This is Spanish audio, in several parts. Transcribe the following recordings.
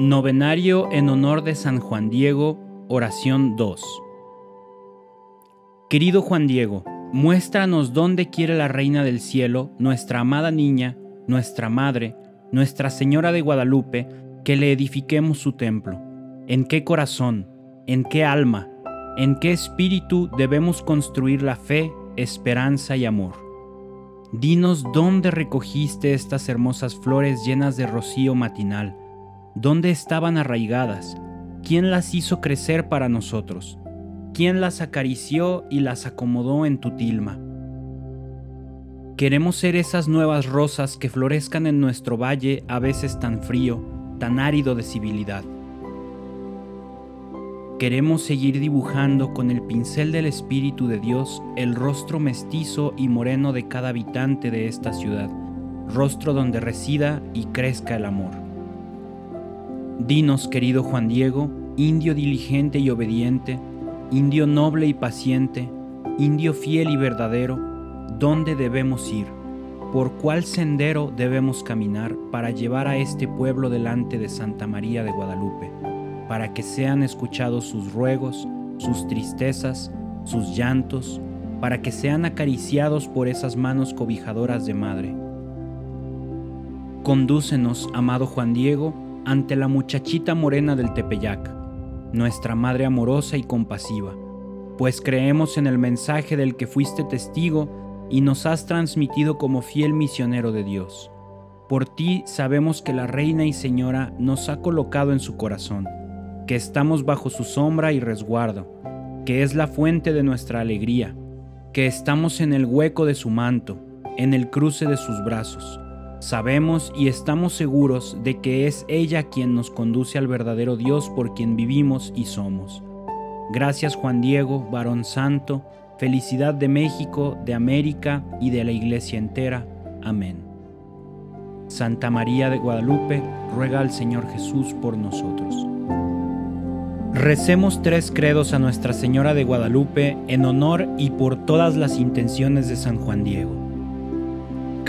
Novenario en honor de San Juan Diego, oración 2. Querido Juan Diego, muéstranos dónde quiere la Reina del Cielo, nuestra amada niña, nuestra Madre, Nuestra Señora de Guadalupe, que le edifiquemos su templo. ¿En qué corazón, en qué alma, en qué espíritu debemos construir la fe, esperanza y amor? Dinos dónde recogiste estas hermosas flores llenas de rocío matinal ¿Dónde estaban arraigadas? ¿Quién las hizo crecer para nosotros? ¿Quién las acarició y las acomodó en tu tilma? Queremos ser esas nuevas rosas que florezcan en nuestro valle a veces tan frío, tan árido de civilidad. Queremos seguir dibujando con el pincel del Espíritu de Dios el rostro mestizo y moreno de cada habitante de esta ciudad, rostro donde resida y crezca el amor. Dinos, querido Juan Diego, indio diligente y obediente, indio noble y paciente, indio fiel y verdadero, ¿dónde debemos ir? ¿Por cuál sendero debemos caminar para llevar a este pueblo delante de Santa María de Guadalupe, para que sean escuchados sus ruegos, sus tristezas, sus llantos, para que sean acariciados por esas manos cobijadoras de madre? Condúcenos, amado Juan Diego, ante la muchachita morena del Tepeyac, nuestra Madre amorosa y compasiva, pues creemos en el mensaje del que fuiste testigo y nos has transmitido como fiel misionero de Dios. Por ti sabemos que la Reina y Señora nos ha colocado en su corazón, que estamos bajo su sombra y resguardo, que es la fuente de nuestra alegría, que estamos en el hueco de su manto, en el cruce de sus brazos Sabemos y estamos seguros de que es ella quien nos conduce al verdadero Dios por quien vivimos y somos. Gracias Juan Diego, varón santo, felicidad de México, de América y de la Iglesia entera. Amén. Santa María de Guadalupe, ruega al Señor Jesús por nosotros. Recemos tres credos a Nuestra Señora de Guadalupe en honor y por todas las intenciones de San Juan Diego.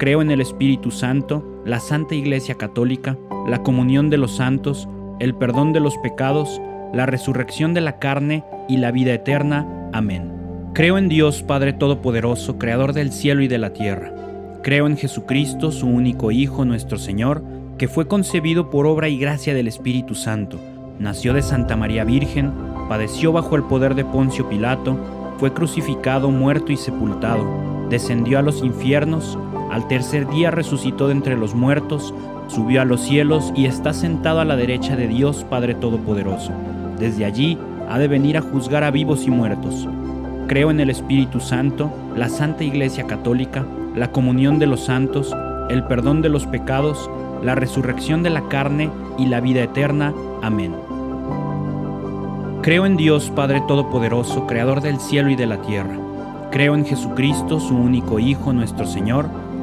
Creo en el Espíritu Santo, la Santa Iglesia Católica, la comunión de los santos, el perdón de los pecados, la resurrección de la carne y la vida eterna. Amén. Creo en Dios Padre Todopoderoso, Creador del cielo y de la tierra. Creo en Jesucristo, su único Hijo, nuestro Señor, que fue concebido por obra y gracia del Espíritu Santo. Nació de Santa María Virgen, padeció bajo el poder de Poncio Pilato, fue crucificado, muerto y sepultado, descendió a los infiernos, al tercer día resucitó de entre los muertos, subió a los cielos y está sentado a la derecha de Dios Padre Todopoderoso. Desde allí ha de venir a juzgar a vivos y muertos. Creo en el Espíritu Santo, la Santa Iglesia Católica, la comunión de los santos, el perdón de los pecados, la resurrección de la carne y la vida eterna. Amén. Creo en Dios Padre Todopoderoso, Creador del cielo y de la tierra. Creo en Jesucristo, su único Hijo, nuestro Señor,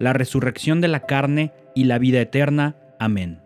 la resurrección de la carne y la vida eterna. Amén.